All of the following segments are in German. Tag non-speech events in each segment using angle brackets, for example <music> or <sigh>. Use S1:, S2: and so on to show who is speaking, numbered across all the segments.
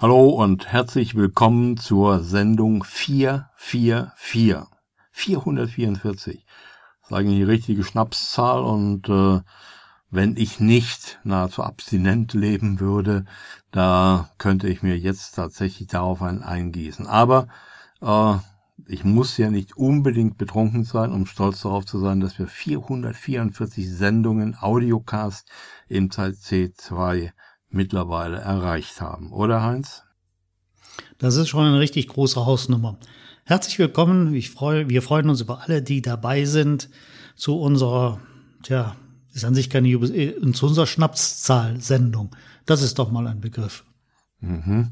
S1: Hallo und herzlich willkommen zur Sendung 444. 444. Das ist eigentlich die richtige Schnapszahl und äh, wenn ich nicht nahezu abstinent leben würde, da könnte ich mir jetzt tatsächlich darauf ein eingießen. Aber äh, ich muss ja nicht unbedingt betrunken sein, um stolz darauf zu sein, dass wir 444 Sendungen Audiocast im Zeit C2 mittlerweile erreicht haben, oder Heinz?
S2: Das ist schon eine richtig große Hausnummer. Herzlich willkommen. Ich freue, wir freuen uns über alle, die dabei sind zu unserer, tja, ist an sich keine Jubel, äh, zu unserer Schnapszahl-Sendung. Das ist doch mal ein Begriff.
S1: Mhm.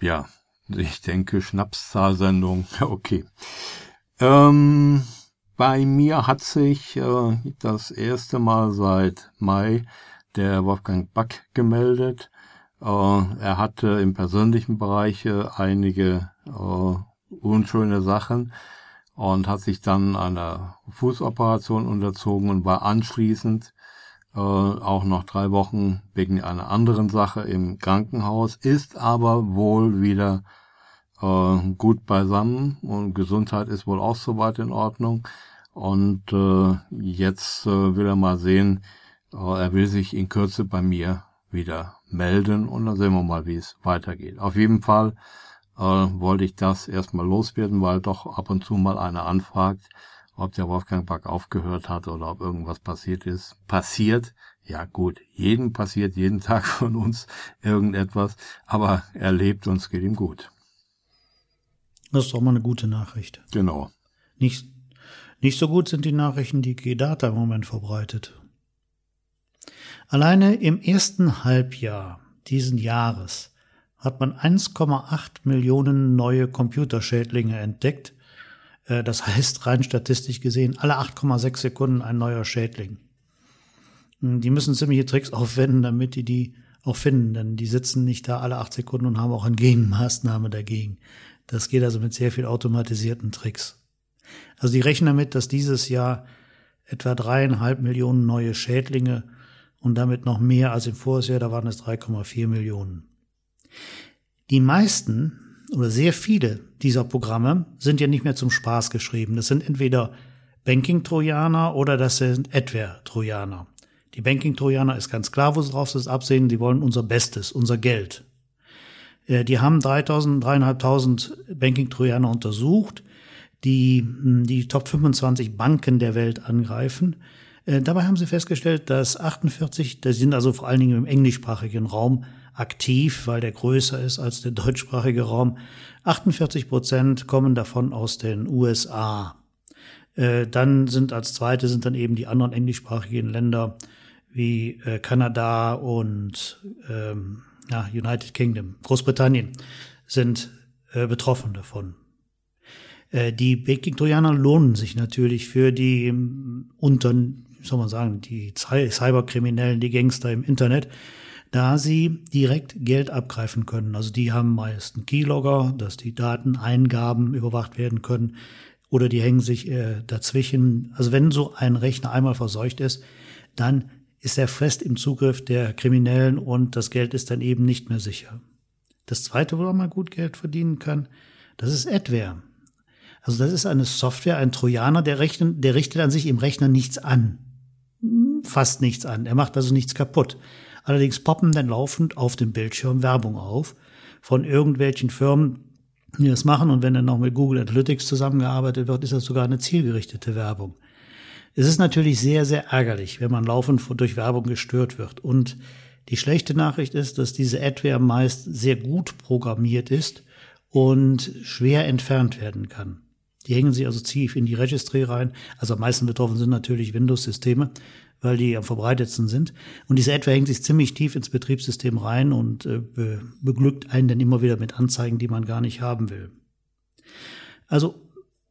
S1: Ja, ich denke Schnapszahl-Sendung. <laughs> Okay. Ähm, bei mir hat sich äh, das erste Mal seit Mai der Wolfgang Back gemeldet. Äh, er hatte im persönlichen Bereich äh, einige äh, unschöne Sachen und hat sich dann einer Fußoperation unterzogen und war anschließend auch noch drei Wochen wegen einer anderen Sache im Krankenhaus, ist aber wohl wieder gut beisammen und Gesundheit ist wohl auch soweit in Ordnung. Und äh, jetzt will er mal sehen, er will sich in Kürze bei mir wieder melden und dann sehen wir mal, wie es weitergeht. Auf jeden Fall äh, wollte ich das erstmal loswerden, weil doch ab und zu mal einer anfragt, ob der Wolfgang Back aufgehört hat oder ob irgendwas passiert ist. Passiert, ja gut, jedem passiert jeden <laughs> Tag von uns irgendetwas, aber er lebt und es geht ihm gut.
S2: Das ist doch mal eine gute Nachricht.
S1: Genau.
S2: Nicht, nicht so gut sind die Nachrichten, die G-Data im Moment verbreitet. Alleine im ersten Halbjahr diesen Jahres hat man 1,8 Millionen neue Computerschädlinge entdeckt. Äh, das heißt, rein statistisch gesehen, alle 8,6 Sekunden ein neuer Schädling. Hm, die müssen ziemliche Tricks <laughs> aufwenden, damit die die auch finden, denn die sitzen nicht da alle acht Sekunden und haben auch eine Gegenmaßnahme dagegen. Das geht also mit sehr viel automatisierten Tricks. Also die rechnen damit, dass dieses Jahr etwa dreieinhalb Millionen neue Schädlinge und damit noch mehr als im Vorjahr, da waren es 3,4 Millionen. Die meisten oder sehr viele dieser Programme sind ja nicht mehr zum Spaß geschrieben. Das sind entweder Banking-Trojaner oder das sind Adware-Trojaner. Die Banking-Trojaner ist ganz klar, wo sie drauf ist, absehen. Die wollen unser Bestes, unser Geld. Äh, die haben 3000, 3500 Banking-Trojaner untersucht, die hm, die Top 25 Banken der Welt angreifen äh, dabei haben sie festgestellt, dass 48, das sind also vor allen Dingen im englischsprachigen Raum aktiv, weil der größer ist als der <laughs> deutschsprachige Raum. 48 Prozent kommen davon aus den USA. Äh, dann sind als zweite sind dann eben die anderen englischsprachigen Länder wie äh, Kanada und ähm, United Kingdom, Großbritannien sind betroffen davon. Die Baking-Trojaner lohnen sich natürlich für die ähm, Unternehmen, soll man sagen, die Cyberkriminellen, die Gangster im Internet, da sie direkt Geld abgreifen können. Also die haben meist einen Keylogger, dass die Dateneingaben überwacht werden können oder die hängen sich äh, dazwischen. Also wenn so ein Rechner einmal verseucht ist, dann ist er fest im Zugriff der Kriminellen und das Geld ist dann eben nicht mehr sicher. Das zweite, wo man gut Geld verdienen kann, das ist Adware. Also das ist eine Software, ein Trojaner, der, rechnen, der richtet an sich im Rechner nichts an fast nichts an. Er macht also nichts kaputt. Allerdings poppen dann laufend auf dem Bildschirm Werbung auf von irgendwelchen Firmen, die das machen. Und wenn dann noch mit Google Analytics zusammengearbeitet wird, ist das sogar eine zielgerichtete Werbung. Es ist natürlich sehr, sehr ärgerlich, wenn man laufend durch Werbung gestört wird. Und die schlechte Nachricht ist, dass diese Adware meist sehr gut programmiert ist und schwer entfernt werden kann. Die hängen sich also tief in die Registry rein. Also am meisten betroffen sind natürlich Windows-Systeme weil die am verbreitetsten sind. Und diese Adware hängt sich ziemlich tief ins Betriebssystem rein und äh, be beglückt einen dann immer wieder mit Anzeigen, die man gar nicht haben will. Also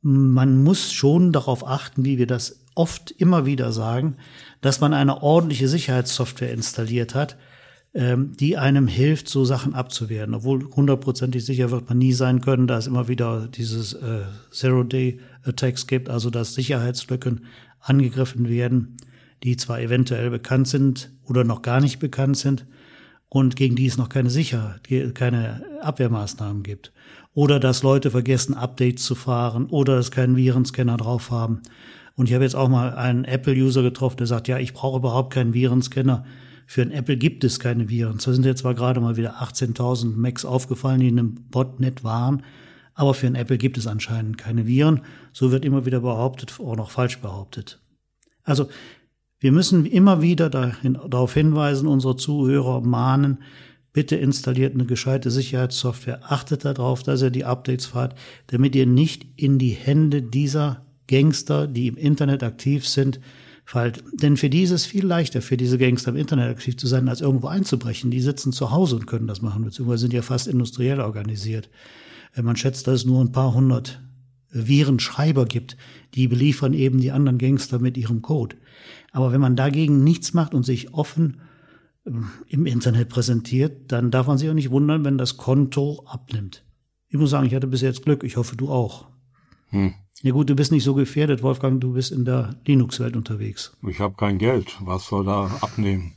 S2: man muss schon darauf achten, wie wir das oft immer wieder sagen, dass man eine ordentliche Sicherheitssoftware installiert hat, ähm, die einem hilft, so Sachen abzuwehren. Obwohl hundertprozentig sicher wird man nie sein können, da es immer wieder dieses äh, Zero-Day-Attacks gibt, also dass Sicherheitslücken angegriffen werden die zwar eventuell bekannt sind oder noch gar nicht bekannt sind. und gegen die es noch keine Sicherheit, keine Abwehrmaßnahmen gibt. Oder dass Leute vergessen, Updates zu fahren oder es keinen Virenscanner drauf haben. Und ich habe jetzt auch mal einen Apple-User getroffen, der sagt, ja, ich brauche überhaupt keinen Virenscanner. Für ein Apple gibt es keine Viren. Da sind jetzt zwar gerade mal wieder 18.000 Macs aufgefallen, die in einem Botnet waren, aber für ein Apple gibt es anscheinend keine Viren. So wird immer wieder behauptet, auch noch falsch behauptet. Also wir müssen immer wieder darauf hinweisen, unsere Zuhörer mahnen, bitte installiert eine gescheite Sicherheitssoftware, achtet darauf, dass ihr die Updates fahrt, damit ihr nicht in die Hände dieser Gangster, die im Internet aktiv sind, fallt. Denn für die ist es viel leichter, für diese Gangster im Internet aktiv zu sein, als irgendwo einzubrechen. Die sitzen zu Hause und können das machen, beziehungsweise sind ja fast industriell organisiert. Man schätzt, dass es nur ein paar hundert Virenschreiber gibt, die beliefern eben die anderen Gangster mit ihrem Code. Aber wenn man dagegen nichts macht und sich offen ähm, im Internet präsentiert, dann darf man sich auch nicht wundern, wenn das Konto abnimmt. Ich muss sagen, ich hatte bis jetzt Glück. Ich hoffe, du auch. Hm. Ja gut, du bist nicht so gefährdet, Wolfgang. Du bist in der Linux-Welt unterwegs.
S1: Ich habe kein Geld. Was soll da abnehmen?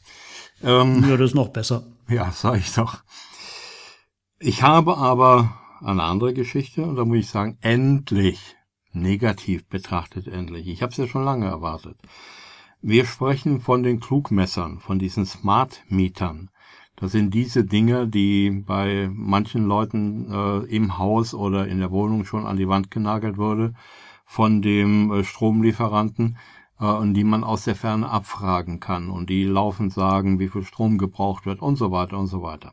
S2: Ähm, ja, das ist noch besser.
S1: Ja, sag ich doch. Ich habe aber eine andere Geschichte und da muss ich sagen, endlich, negativ betrachtet endlich. Ich habe es ja schon lange erwartet. Wir sprechen von den Klugmessern, von diesen Smart Mietern. Das sind diese Dinge, die bei manchen Leuten äh, im Haus oder in der Wohnung schon an die Wand genagelt wurde von dem äh, Stromlieferanten äh, und die man aus der Ferne abfragen kann und die laufend sagen, wie viel Strom gebraucht wird und so weiter und so weiter.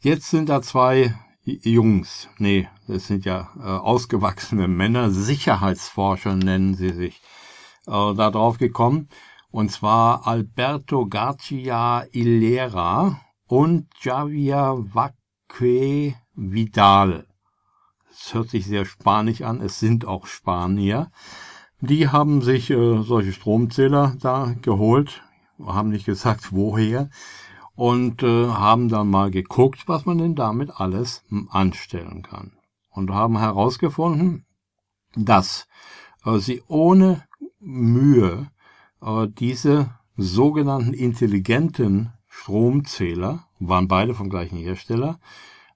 S1: Jetzt sind da zwei Jungs, nee, das sind ja äh, ausgewachsene Männer, Sicherheitsforscher nennen sie sich, äh, da drauf gekommen. Und zwar Alberto Garcia Ilera und Javier Vaque Vidal. Das hört sich sehr spanisch an, es sind auch Spanier. Die haben sich äh, solche Stromzähler da geholt, haben nicht gesagt woher, und äh, haben dann mal geguckt, was man denn damit alles anstellen kann. Und haben herausgefunden, dass äh, sie ohne Mühe äh, diese sogenannten intelligenten Stromzähler, waren beide vom gleichen Hersteller,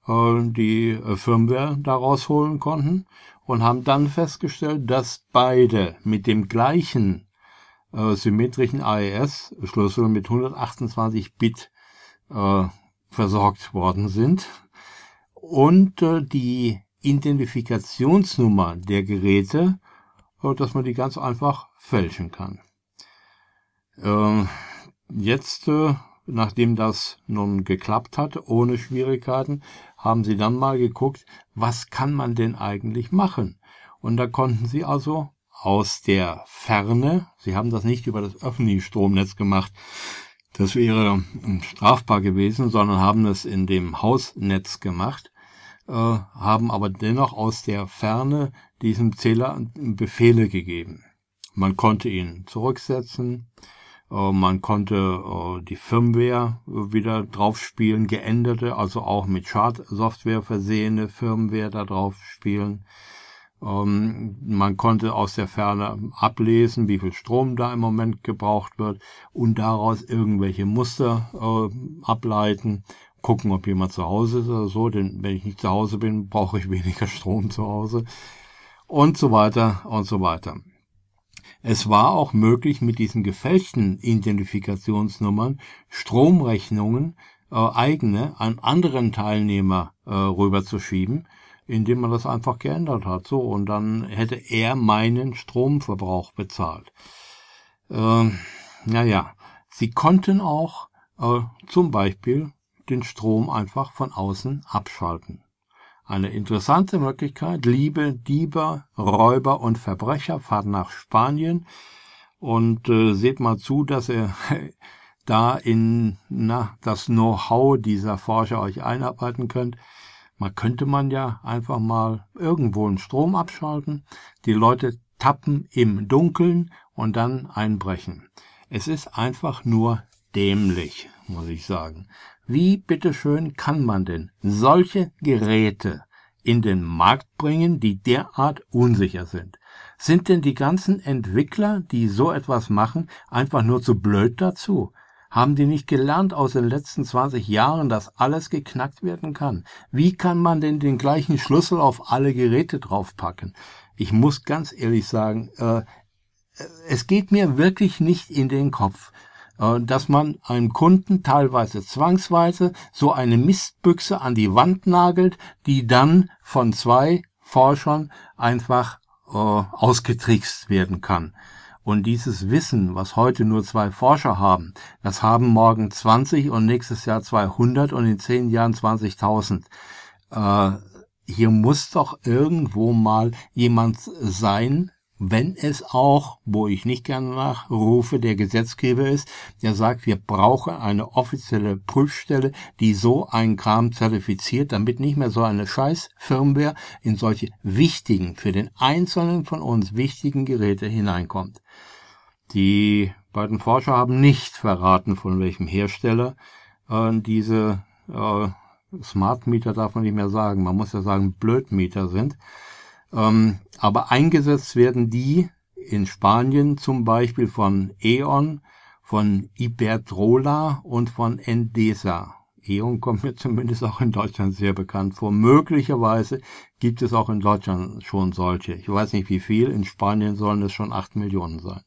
S1: äh, die äh, Firmware daraus holen konnten und haben dann festgestellt, dass beide mit dem gleichen äh, symmetrischen AES-Schlüssel mit 128 Bit äh, versorgt worden sind und äh, die Identifikationsnummer der Geräte, äh, dass man die ganz einfach fälschen kann. Äh, jetzt, äh, nachdem das nun geklappt hat, ohne Schwierigkeiten, haben sie dann mal geguckt, was kann man denn eigentlich machen? Und da konnten sie also aus der Ferne, sie haben das nicht über das öffentliche Stromnetz gemacht, das wäre ähm, strafbar gewesen, sondern haben es in dem Hausnetz gemacht, äh, haben aber dennoch aus der Ferne diesem Zähler Befehle gegeben. Man konnte ihn zurücksetzen, äh, man konnte äh, die Firmware wieder draufspielen, geänderte, also auch mit Schadsoftware versehene Firmware da drauf spielen. Ähm, man konnte aus der Ferne ablesen, wie viel Strom da im Moment gebraucht wird und daraus irgendwelche Muster äh, ableiten, gucken, ob jemand zu Hause ist oder so, denn wenn ich nicht zu Hause bin, brauche ich weniger <laughs> Strom zu Hause. Und so weiter und so weiter. Es war auch möglich, mit diesen gefälschten Identifikationsnummern Stromrechnungen äh, eigene an anderen Teilnehmer äh, rüberzuschieben indem man das einfach geändert hat. So, und dann hätte er meinen Stromverbrauch bezahlt. Ähm, naja, sie konnten auch äh, zum Beispiel den Strom einfach von außen abschalten. Eine interessante Möglichkeit. Liebe Diebe, Räuber und Verbrecher, fahrt nach Spanien und äh, seht mal zu, dass ihr <laughs> da in na, das Know-how dieser Forscher euch einarbeiten könnt. Man könnte man ja einfach mal irgendwo einen Strom abschalten, die Leute tappen im Dunkeln und dann einbrechen. Es ist einfach nur dämlich, muss ich sagen. Wie bitteschön kann man denn solche Geräte in den Markt bringen, die derart unsicher sind? Sind denn die ganzen Entwickler, die so etwas machen, einfach nur zu blöd dazu? Haben die nicht gelernt aus den letzten 20 Jahren, dass alles geknackt werden kann? Wie kann man denn den gleichen Schlüssel auf alle Geräte draufpacken? Ich muss ganz ehrlich sagen, äh, es geht mir wirklich nicht in den Kopf, äh, dass man einem Kunden teilweise zwangsweise so eine Mistbüchse an die Wand nagelt, die dann von zwei Forschern einfach äh, ausgetrickst werden kann. Und dieses Wissen, was heute nur zwei Forscher haben, das haben morgen 20 und nächstes Jahr 200 und in zehn Jahren 20.000. Äh, hier muss doch irgendwo mal jemand sein, wenn es auch, wo ich nicht gerne nachrufe, der Gesetzgeber ist, der sagt, wir brauchen eine offizielle Prüfstelle, die so einen Kram zertifiziert, damit nicht mehr so eine scheiß Firmware in solche wichtigen, für den Einzelnen von uns wichtigen Geräte hineinkommt. Die beiden Forscher haben nicht verraten, von welchem Hersteller äh, diese äh, Smart Meter darf man nicht mehr sagen, man muss ja sagen Blödmeter sind. Ähm, aber eingesetzt werden die in Spanien zum Beispiel von E.ON, von Iberdrola und von Endesa. E.ON kommt mir zumindest auch in Deutschland sehr bekannt vor. Möglicherweise gibt es auch in Deutschland schon solche. Ich weiß nicht wie viel. In Spanien sollen es schon acht Millionen sein.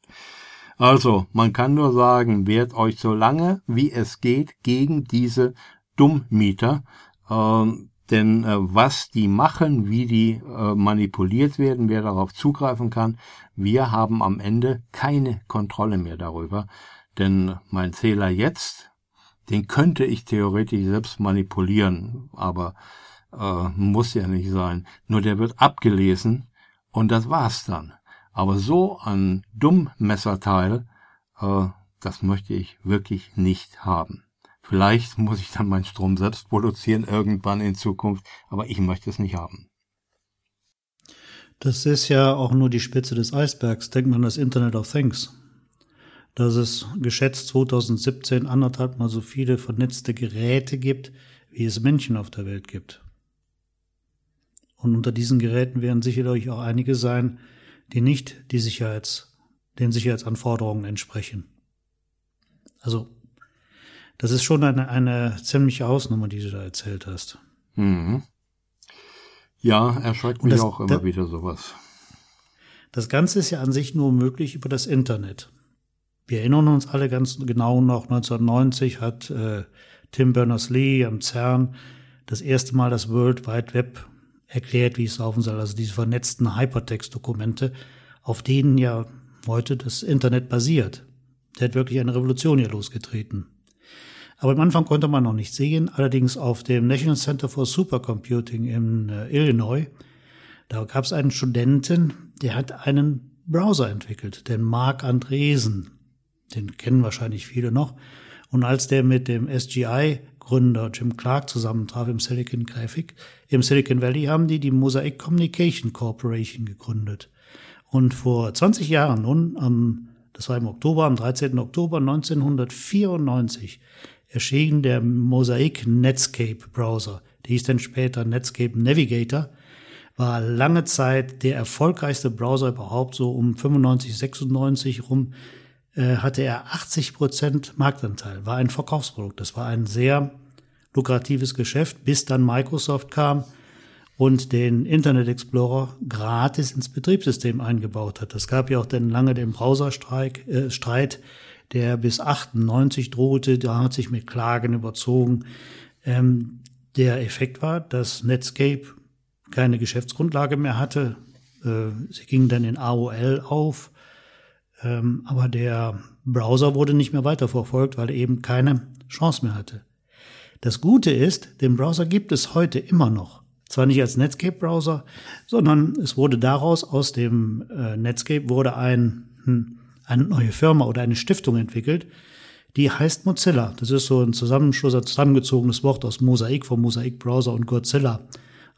S1: Also, man kann nur sagen, wehrt euch so lange wie es geht gegen diese Dummmieter. Ähm, denn äh, was die machen, wie die äh, manipuliert werden, wer darauf zugreifen kann, wir haben am Ende keine Kontrolle mehr darüber. Denn mein Zähler jetzt, den könnte ich theoretisch selbst manipulieren, aber äh, muss ja nicht sein. Nur der wird abgelesen und das war's dann. Aber so ein Dummmesserteil, äh, das möchte ich wirklich nicht haben. Vielleicht muss ich dann meinen Strom selbst produzieren irgendwann in Zukunft, aber ich möchte es nicht haben.
S2: Das ist ja auch nur die Spitze des Eisbergs. Denkt man an das Internet of Things. Dass es geschätzt 2017 anderthalb mal so viele vernetzte Geräte gibt, wie es Menschen auf der Welt gibt. Und unter diesen Geräten werden sicherlich auch einige sein, die nicht die Sicherheits, den Sicherheitsanforderungen entsprechen. Also das ist schon eine, eine ziemliche Hausnummer, die du da erzählt hast.
S1: Mhm. Ja, erschreckt mich das, auch immer da, wieder sowas.
S2: Das Ganze ist ja an sich nur möglich über das Internet. Wir erinnern uns alle ganz genau noch, 1990 hat äh, Tim Berners-Lee am CERN das erste Mal das World Wide Web erklärt, wie es laufen soll. Also diese vernetzten Hypertext-Dokumente, auf denen ja heute das Internet basiert. Der hat wirklich eine Revolution hier losgetreten. Aber am Anfang konnte man noch nicht sehen. Allerdings auf dem National Center for Supercomputing in äh, Illinois, da gab es einen Studenten, der hat einen Browser entwickelt, den Mark Andresen. Den kennen wahrscheinlich viele noch. Und als der mit dem SGI-Gründer Jim Clark zusammentraf im Silicon Graphic, im Silicon Valley haben die die Mosaic Communication Corporation gegründet. Und vor 20 Jahren nun, am, das war im Oktober, am 13. Oktober 1994, erschien der Mosaic Netscape Browser. Der hieß dann später Netscape Navigator. War lange Zeit der erfolgreichste Browser überhaupt, so um 95, 96 rum hatte er 80 Prozent Marktanteil, war ein Verkaufsprodukt. Das war ein sehr lukratives Geschäft, bis dann Microsoft kam und den Internet Explorer gratis ins Betriebssystem eingebaut hat. Es gab ja auch dann lange den Browserstreit, äh, der bis 98 drohte. Da hat sich mit Klagen überzogen. Ähm, der Effekt war, dass Netscape keine Geschäftsgrundlage mehr hatte. Äh, sie ging dann in AOL auf. Ähm, aber der Browser wurde nicht mehr weiterverfolgt, weil er eben keine Chance mehr hatte. Das Gute ist, den Browser gibt es heute immer noch. Zwar nicht als Netscape-Browser, sondern es wurde daraus, aus dem äh, Netscape wurde ein, hm, eine neue Firma oder eine Stiftung entwickelt, die heißt Mozilla. Das ist so ein Zusammenschluss, ein zusammengezogenes Wort aus Mosaik vom Mosaik-Browser und Godzilla.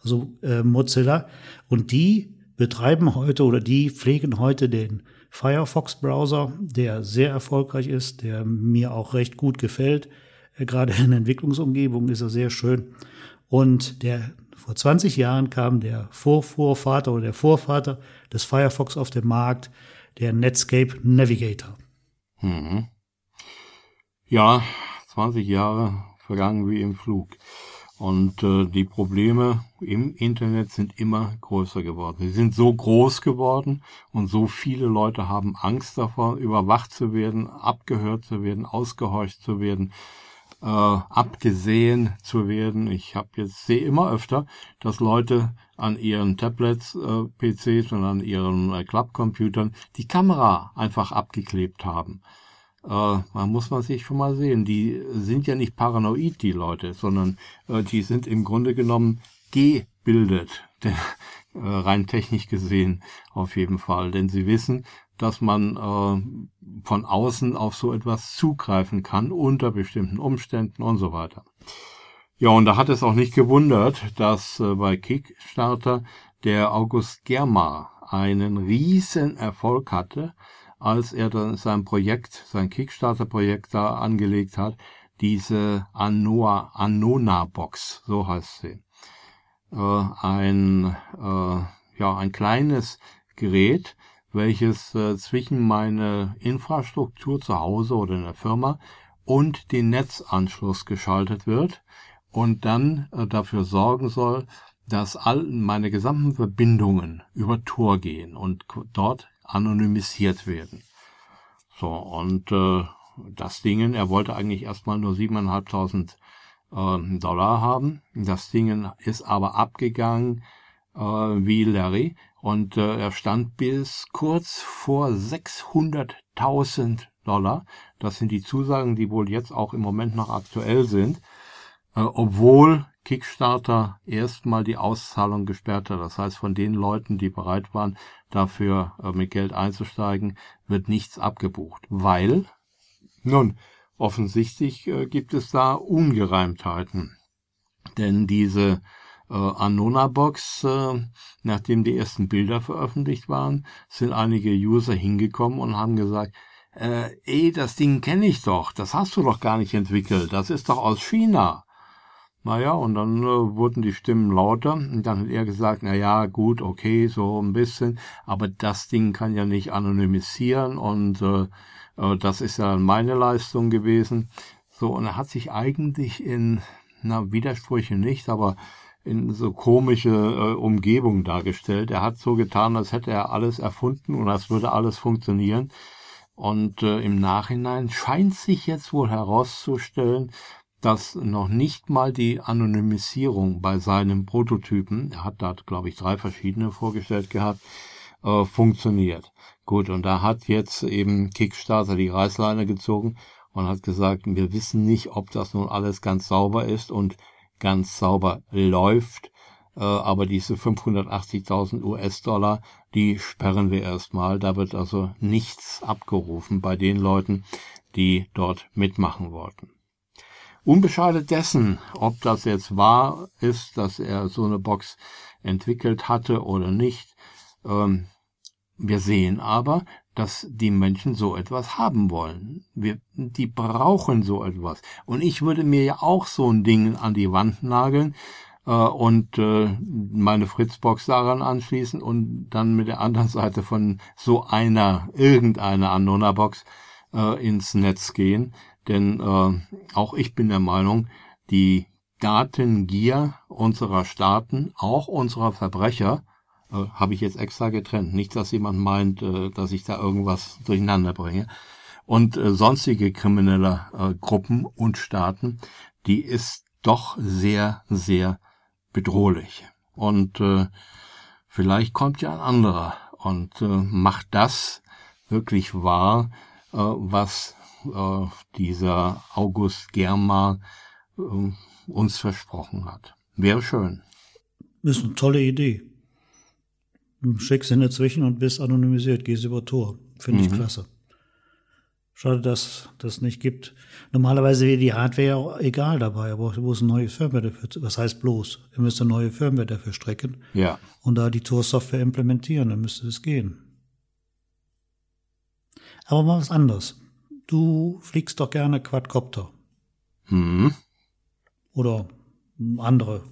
S2: Also äh, Mozilla. Und die betreiben heute oder die pflegen heute den Firefox-Browser, der sehr erfolgreich ist, der mir auch recht gut gefällt. Äh, gerade in Entwicklungsumgebungen ist er sehr schön. Und der vor 20 Jahren kam der Vorvorvater oder der Vorvater des Firefox auf den Markt, der Netscape Navigator.
S1: Mhm. Ja, 20 Jahre vergangen wie im Flug. Und äh, die Probleme im Internet sind immer größer geworden. Sie sind so groß geworden und so viele Leute haben Angst davor, überwacht zu werden, abgehört zu werden, ausgehorcht zu werden, äh, abgesehen zu werden. Ich habe jetzt sehe immer öfter, dass Leute an ihren Tablets, äh, PCs und an ihren äh, Clubcomputern die Kamera einfach abgeklebt haben. Äh, man muss man sich schon mal sehen. Die sind ja nicht paranoid, die Leute, sondern äh, die sind im Grunde genommen gebildet. <laughs> Denn, äh, rein technisch gesehen auf jeden Fall. Denn sie wissen, dass man äh, von außen auf so etwas zugreifen kann unter bestimmten Umständen und so weiter. Ja, und da hat es auch nicht gewundert, dass äh, bei Kickstarter der August Germa einen riesen Erfolg hatte als er dann sein Projekt, sein Kickstarter-Projekt da angelegt hat, diese Anoa, Anona Box, so heißt sie. Äh, ein, äh, ja, ein kleines Gerät, welches äh, zwischen meine Infrastruktur zu Hause oder in der Firma und den Netzanschluss geschaltet wird und dann äh, dafür sorgen soll, dass all meine gesamten Verbindungen über Tor gehen und dort anonymisiert werden. So, und äh, das Ding, er wollte eigentlich erstmal nur 7.500 äh, Dollar haben. Das Ding ist aber abgegangen äh, wie Larry und äh, er stand bis kurz vor 600.000 Dollar. Das sind die Zusagen, die wohl jetzt auch im Moment noch aktuell sind, äh, obwohl Kickstarter erstmal die Auszahlung gesperrt hat. Das heißt, von den Leuten, die bereit waren, dafür äh, mit Geld einzusteigen, wird nichts abgebucht. Weil, nun, offensichtlich äh, gibt es da Ungereimtheiten. Denn diese äh, Anona-Box, äh, nachdem die ersten Bilder veröffentlicht waren, sind einige User hingekommen und haben gesagt, äh, ey, das Ding kenne ich doch, das hast du doch gar nicht entwickelt, das ist doch aus China. Naja, und dann äh, wurden die Stimmen lauter und dann hat er gesagt, na ja, gut, okay, so ein bisschen, aber das Ding kann ja nicht anonymisieren und äh, äh, das ist ja meine Leistung gewesen. So, und er hat sich eigentlich in, na, Widersprüche nicht, aber in so komische äh, Umgebung dargestellt. Er hat so getan, als hätte er alles erfunden und als würde alles funktionieren. Und äh, im Nachhinein scheint sich jetzt wohl herauszustellen, dass noch nicht mal die Anonymisierung bei seinem Prototypen, er hat da, glaube ich, drei verschiedene vorgestellt gehabt, äh, funktioniert. Gut, und da hat jetzt eben Kickstarter die Reißleine gezogen und hat gesagt, wir wissen nicht, ob das nun alles ganz sauber ist und ganz sauber läuft, äh, aber diese 580.000 US-Dollar, die sperren wir erstmal. Da wird also nichts abgerufen bei den Leuten, die dort mitmachen wollten. Unbeschadet dessen, ob das jetzt wahr ist, dass er so eine Box entwickelt hatte oder nicht, ähm, wir sehen aber, dass die Menschen so etwas haben wollen. Wir, die brauchen so etwas. Und ich würde mir ja auch so ein Ding an die Wand nageln äh, und äh, meine Fritzbox daran anschließen und dann mit der anderen Seite von so einer, irgendeiner Anona-Box äh, ins Netz gehen. Denn äh, auch ich bin der Meinung, die Datengier unserer Staaten, auch unserer Verbrecher, äh, habe ich jetzt extra getrennt. Nicht, dass jemand meint, äh, dass ich da irgendwas durcheinander bringe. Und äh, sonstige kriminelle äh, Gruppen und Staaten, die ist doch sehr, sehr bedrohlich. Und äh, vielleicht kommt ja ein anderer und äh, macht das wirklich wahr, äh, was äh, dieser August Germa äh, uns versprochen hat. Wäre schön.
S2: Das ist eine tolle Idee. Du schickst ihn dazwischen und bist anonymisiert, gehst über Tor. Finde ich mhm. klasse. Schade, dass das nicht gibt. Normalerweise wäre die Hardware ja auch egal dabei, aber wo ist ein neues Firmware dafür? Was heißt bloß? Ihr müsst eine neue Firmware dafür strecken.
S1: Ja.
S2: Und da die Tor-Software implementieren, dann müsste es gehen. Aber mal was anderes. Du fliegst doch gerne Quadcopter.
S1: Hm.
S2: Oder andere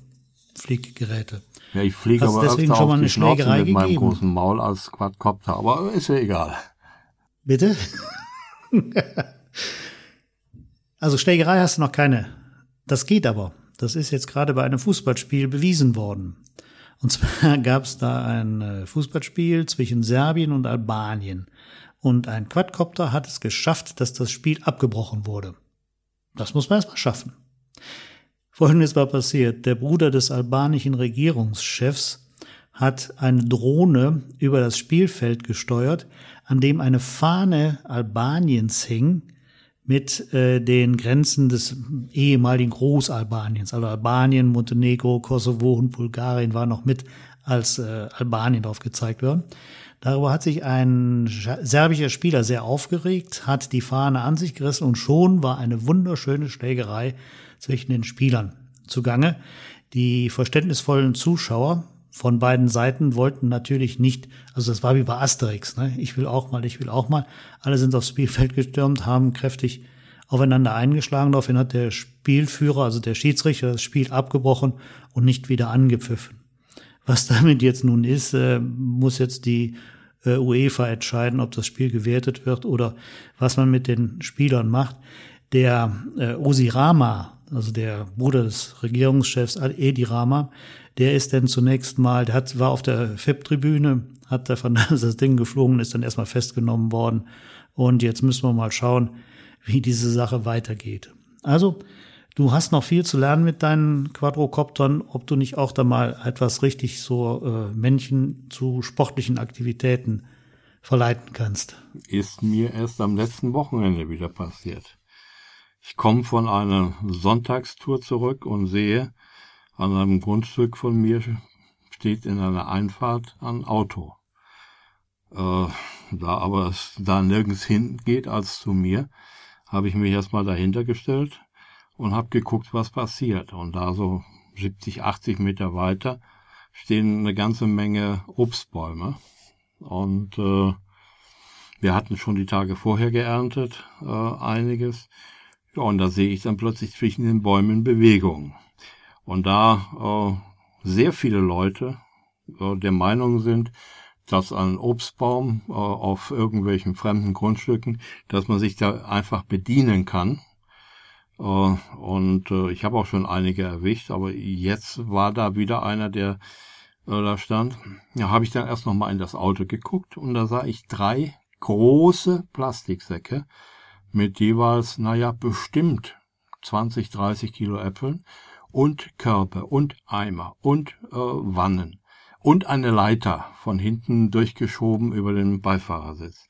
S2: Flieggeräte.
S1: Ja, ich fliege aber
S2: deswegen schon mal eine Schlägerei mit
S1: meinem großen Maul als Quadcopter, aber ist ja egal.
S2: Bitte? <laughs> Also Schlägerei hast du noch keine. Das geht aber. Das ist jetzt gerade bei einem Fußballspiel bewiesen worden. Und zwar <laughs> gab es da ein äh, Fußballspiel zwischen Serbien und Albanien. Und ein Quadcopter hat es geschafft, dass das Spiel abgebrochen wurde. Das muss man erstmal schaffen. Folgendes war passiert. Der Bruder des albanischen Regierungschefs hat eine Drohne über das Spielfeld gesteuert, an dem eine Fahne Albaniens hing mit äh, den Grenzen des ehemaligen Großalbaniens. Also Albanien, Montenegro, Kosovo und Bulgarien war noch mit als äh, Albanien drauf gezeigt worden. Darüber hat sich ein serbischer Spieler sehr aufgeregt, hat die Fahne an sich gerissen und schon war eine wunderschöne Schlägerei zwischen den Spielern zugange. Die verständnisvollen Zuschauer von beiden Seiten wollten natürlich nicht, also das war wie bei Asterix, ne? ich will auch mal, ich will auch mal. Alle sind aufs Spielfeld gestürmt, haben kräftig aufeinander eingeschlagen. Daraufhin hat der Spielführer, also der Schiedsrichter, das Spiel abgebrochen und nicht wieder angepfiffen. Was damit jetzt nun ist, äh, muss jetzt die äh, UEFA entscheiden, ob das Spiel gewertet wird oder was man mit den Spielern macht. Der äh, Osirama, also der Bruder des Regierungschefs Edi Rama, der ist dann zunächst mal, der hat, war auf der FIP-Tribüne, hat davon <laughs> das Ding geflogen, ist dann erstmal festgenommen worden. Und jetzt müssen wir mal schauen, wie diese Sache weitergeht. Also, du hast noch viel zu lernen mit deinen Quadrocoptern, ob du nicht auch da mal etwas richtig so äh, Männchen zu sportlichen Aktivitäten verleiten kannst.
S1: Ist mir erst am letzten Wochenende wieder passiert. Ich komme von einer Sonntagstour zurück und sehe, an einem Grundstück von mir steht in einer Einfahrt ein Auto. Äh, da aber es da nirgends hingeht als zu mir, habe ich mich erstmal dahinter gestellt und habe geguckt, was passiert. Und da so 70, 80 Meter weiter stehen eine ganze Menge Obstbäume. Und äh, wir hatten schon die Tage vorher geerntet, äh, einiges. Ja, und da sehe ich dann plötzlich zwischen den Bäumen Bewegung. Und da äh, sehr viele Leute äh, der Meinung sind, dass ein Obstbaum äh, auf irgendwelchen fremden Grundstücken, dass man sich da einfach bedienen kann. Äh, und äh, ich habe auch schon einige erwischt, aber jetzt war da wieder einer, der äh, da stand. Ja, habe ich dann erst noch mal in das Auto geguckt und da sah ich drei große Plastiksäcke mit jeweils, naja, bestimmt 20, 30 Kilo Äpfeln und Körbe und Eimer und äh, Wannen und eine Leiter von hinten durchgeschoben über den Beifahrersitz.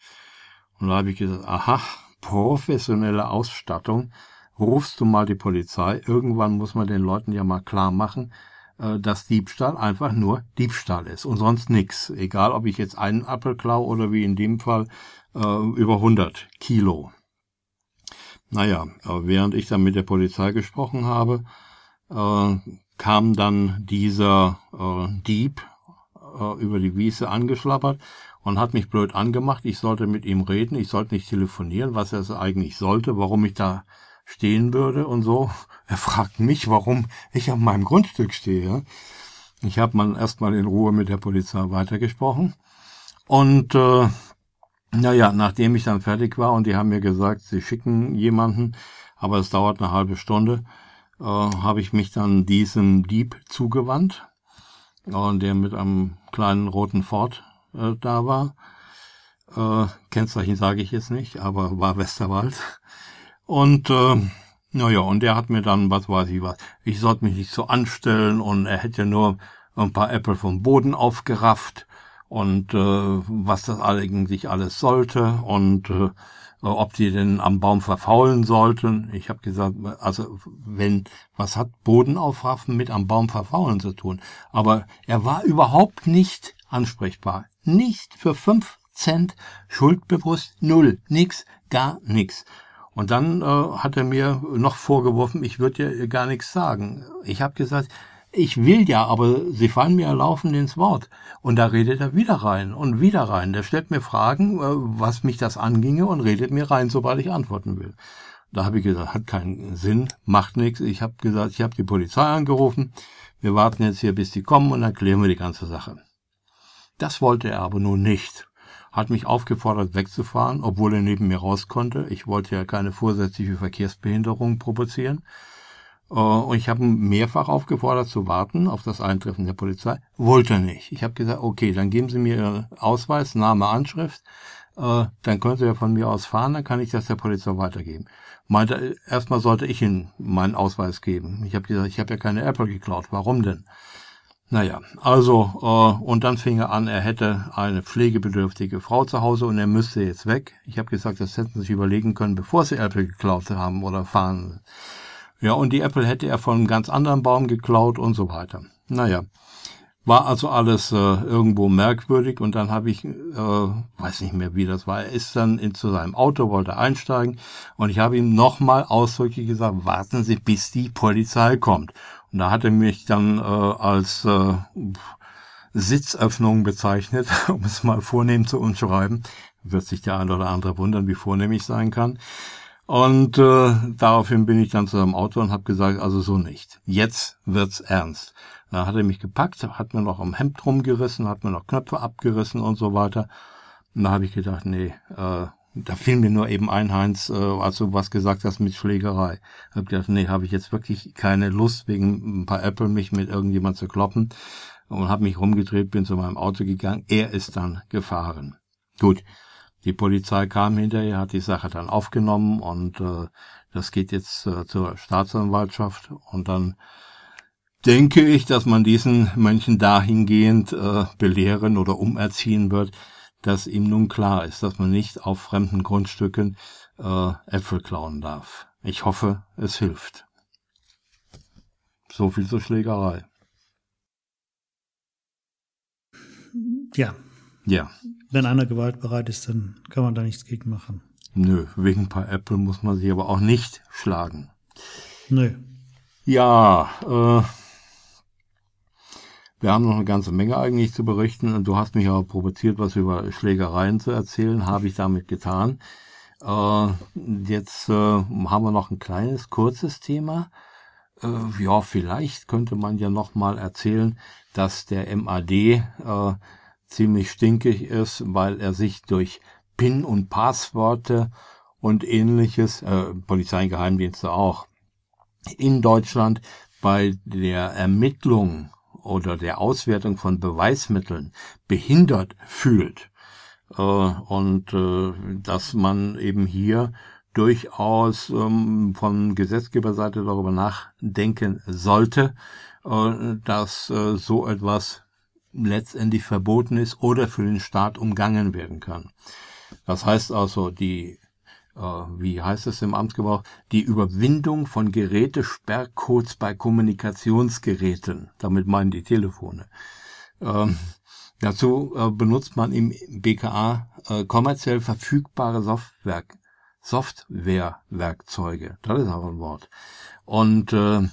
S1: Und da habe ich gesagt, aha, professionelle Ausstattung, rufst du mal die Polizei. Irgendwann muss man den Leuten ja mal klar machen, äh, dass Diebstahl einfach nur Diebstahl ist und sonst nix. Egal, ob ich jetzt einen Apfel klau oder wie in dem Fall äh, über 100 Kilo. Naja, während ich dann mit der Polizei gesprochen habe, äh, kam dann dieser äh, Dieb äh, über die Wiese angeschlappert und hat mich blöd angemacht. Ich sollte mit ihm reden, ich sollte nicht telefonieren, was er eigentlich sollte, warum ich da stehen würde und so. Er fragt mich, warum ich auf meinem Grundstück stehe. Ich habe mal erstmal in Ruhe mit der Polizei weitergesprochen. Und äh, naja, nachdem ich dann fertig war und die haben mir gesagt, sie schicken jemanden, aber es dauert eine halbe Stunde, äh, habe ich mich dann diesem Dieb zugewandt, äh, der mit einem kleinen roten Ford äh, da war. Äh, Kennzeichen sage ich jetzt nicht, aber war Westerwald. Und äh, naja, und der hat mir dann, was weiß ich was, ich sollte mich nicht so anstellen und er hätte nur ein paar Äpfel vom Boden aufgerafft und äh, was das eigentlich alles sollte und äh, ob die denn am Baum verfaulen sollten. Ich habe gesagt, also wenn, was hat Bodenaufraffen mit am Baum verfaulen zu tun? Aber er war überhaupt nicht ansprechbar. Nicht für fünf Cent schuldbewusst, null, nix, gar nix. Und dann äh, hat er mir noch vorgeworfen, ich würde ja gar nichts sagen. Ich habe gesagt, ich will ja, aber sie fallen mir laufend ins Wort. Und da redet er wieder rein und wieder rein. Der stellt mir Fragen, äh, was mich das anginge und redet mir rein, sobald ich antworten will. Da habe ich gesagt, hat keinen Sinn, macht nichts. Ich habe gesagt, ich habe die Polizei angerufen. Wir warten jetzt hier, bis die kommen und dann klären wir die ganze Sache. Das wollte er aber nun nicht. Hat mich aufgefordert, wegzufahren, obwohl er neben mir raus konnte. Ich wollte ja keine vorsätzliche Verkehrsbehinderung provozieren. Äh, und ich habe ihn mehrfach aufgefordert zu warten auf das Eintreffen der Polizei. Wollte nicht. Ich habe gesagt, okay, dann geben Sie mir Ihren Ausweis, Name, Anschrift. Äh, dann können Sie ja von mir aus fahren, dann kann ich das der Polizei weitergeben. Meinte, erstmal sollte ich Ihnen meinen Ausweis geben. Ich habe gesagt, ich habe ja keine Apple geklaut. Warum denn? Naja, also, äh, und dann fing er an, er hätte eine pflegebedürftige Frau zu Hause und er müsste jetzt weg. Ich habe gesagt, das hätten sie sich überlegen können, bevor sie Apple geklaut haben oder fahren. Ja, und die Apple hätte er von einem ganz anderen Baum geklaut und so weiter. Naja, war also alles äh, irgendwo merkwürdig und dann habe ich, äh, weiß nicht mehr wie das war, er ist dann in, zu seinem Auto, wollte einsteigen und ich habe ihm nochmal ausdrücklich gesagt, warten Sie, bis die Polizei kommt. Und da hat er mich dann äh, als äh, Sitzöffnung bezeichnet, <laughs> um es mal vornehm zu umschreiben. Wird sich der eine oder andere wundern, wie vornehm ich sein kann. Und äh, daraufhin bin ich dann zu seinem Auto und habe gesagt, also so nicht. Jetzt wird's ernst. Dann hat er mich gepackt, hat mir noch am Hemd rumgerissen, hat mir noch Knöpfe abgerissen und so weiter. Und da habe ich gedacht, nee, äh, da fiel mir nur eben ein, Heinz, äh, als du was gesagt hast mit Schlägerei. Hab gedacht, nee, habe ich jetzt wirklich keine Lust, wegen ein paar Apple mich mit irgendjemand zu kloppen. Und habe mich rumgedreht, bin zu meinem Auto gegangen. Er ist dann gefahren. Gut, die Polizei kam hinterher, hat die Sache dann aufgenommen und äh, das geht jetzt äh, zur Staatsanwaltschaft und dann denke ich, dass man diesen Menschen dahingehend äh, belehren oder umerziehen wird, dass ihm nun klar ist, dass man nicht auf fremden Grundstücken äh, Äpfel klauen darf. Ich hoffe, es hilft. So viel zur Schlägerei.
S2: Ja.
S1: Ja.
S2: Wenn einer gewaltbereit ist, dann kann man da nichts gegen machen.
S1: Nö, wegen ein paar Äpfel muss man sich aber auch nicht schlagen.
S2: Nö.
S1: Ja, äh, wir haben noch eine ganze Menge eigentlich zu berichten und du hast mich auch provoziert, was über Schlägereien zu erzählen, habe ich damit getan. Äh, jetzt äh, haben wir noch ein kleines, kurzes Thema. Äh, ja, vielleicht könnte man ja noch mal erzählen, dass der MAD äh, ziemlich stinkig ist, weil er sich durch PIN und Passworte und ähnliches, äh, Polizei und Geheimdienste auch, in Deutschland bei der Ermittlung oder der Auswertung von Beweismitteln behindert fühlt äh, und äh, dass man eben hier durchaus ähm, von Gesetzgeberseite darüber nachdenken sollte, äh, dass so etwas letztendlich verboten ist oder für den Staat umgangen werden kann. Das heißt also, die wie heißt es im Amtsgebrauch, die Überwindung von Gerätesperrcodes bei Kommunikationsgeräten. Damit meinen die Telefone. Ähm, dazu äh, benutzt man im BKA äh, kommerziell verfügbare Software, Softwarewerkzeuge. Das ist auch ein Wort. Und äh,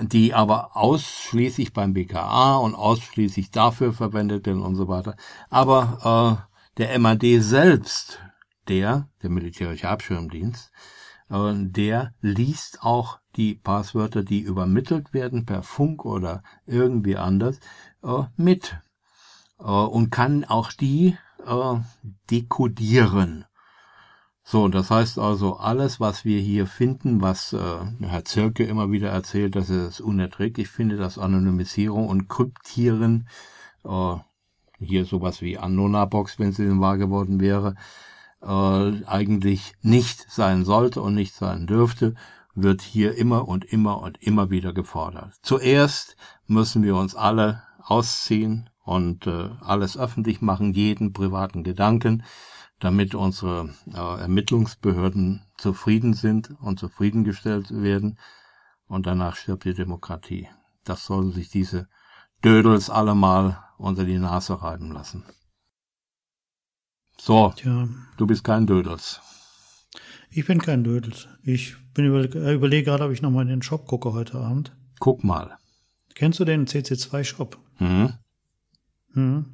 S1: die aber ausschließlich beim BKA und ausschließlich dafür verwendet werden und so weiter. Aber äh, der MAD selbst der, der militärische Abschirmdienst, äh, der liest auch die Passwörter, die übermittelt werden per Funk oder irgendwie anders, äh, mit äh, und kann auch die dekodieren. So, das heißt also, alles, was wir hier finden, was äh, Herr Zirke immer wieder erzählt, dass er es unerträglich findet, dass Anonymisierung und Kryptieren, äh, hier sowas wie Anona-Box, wenn sie denn wahr geworden wäre, äh, eigentlich nicht sein sollte und nicht sein dürfte, wird hier immer und immer und immer wieder gefordert. Zuerst müssen wir uns alle ausziehen und äh, alles öffentlich machen, jeden privaten Gedanken, damit unsere äh, Ermittlungsbehörden zufrieden sind und zufriedengestellt werden. Und danach stirbt die Demokratie. Das sollen sich diese Dödels alle mal unter die Nase reiben lassen. So, Tja. du bist kein Dödels.
S2: Ich bin kein Dödels. Ich bin über, äh, überlege gerade, ob ich nochmal in den Shop gucke heute Abend.
S1: Guck mal.
S2: Kennst du den CC2 Shop? Mhm. Mhm.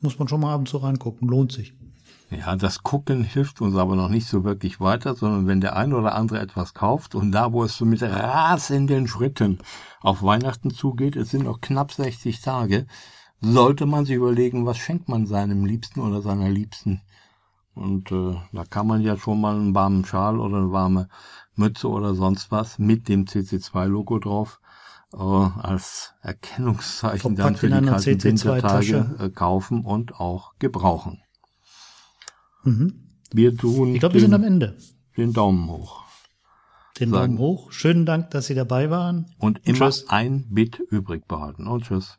S2: Muss man schon mal abends so reingucken, lohnt sich.
S1: Ja, das Gucken hilft uns aber noch nicht so wirklich weiter, sondern wenn der eine oder andere etwas kauft und da, wo es so mit rasenden Schritten auf Weihnachten zugeht, es sind noch knapp 60 Tage, sollte man sich überlegen, was schenkt man seinem Liebsten oder seiner Liebsten. Und äh, da kann man ja schon mal einen warmen Schal oder eine warme Mütze oder sonst was mit dem CC2-Logo drauf äh, als Erkennungszeichen
S2: Verpackt
S1: dann für die kalten Wintertage
S2: CC2-Tasche.
S1: äh, kaufen und auch gebrauchen.
S2: Mhm.
S1: Wir tun
S2: Ich glaube, wir sind am Ende.
S1: den Daumen hoch.
S2: Den
S1: Sagen.
S2: Daumen hoch. Schönen Dank, dass Sie dabei waren.
S1: Und immer
S2: Tschüss.
S1: ein Bit übrig behalten. Und tschüss.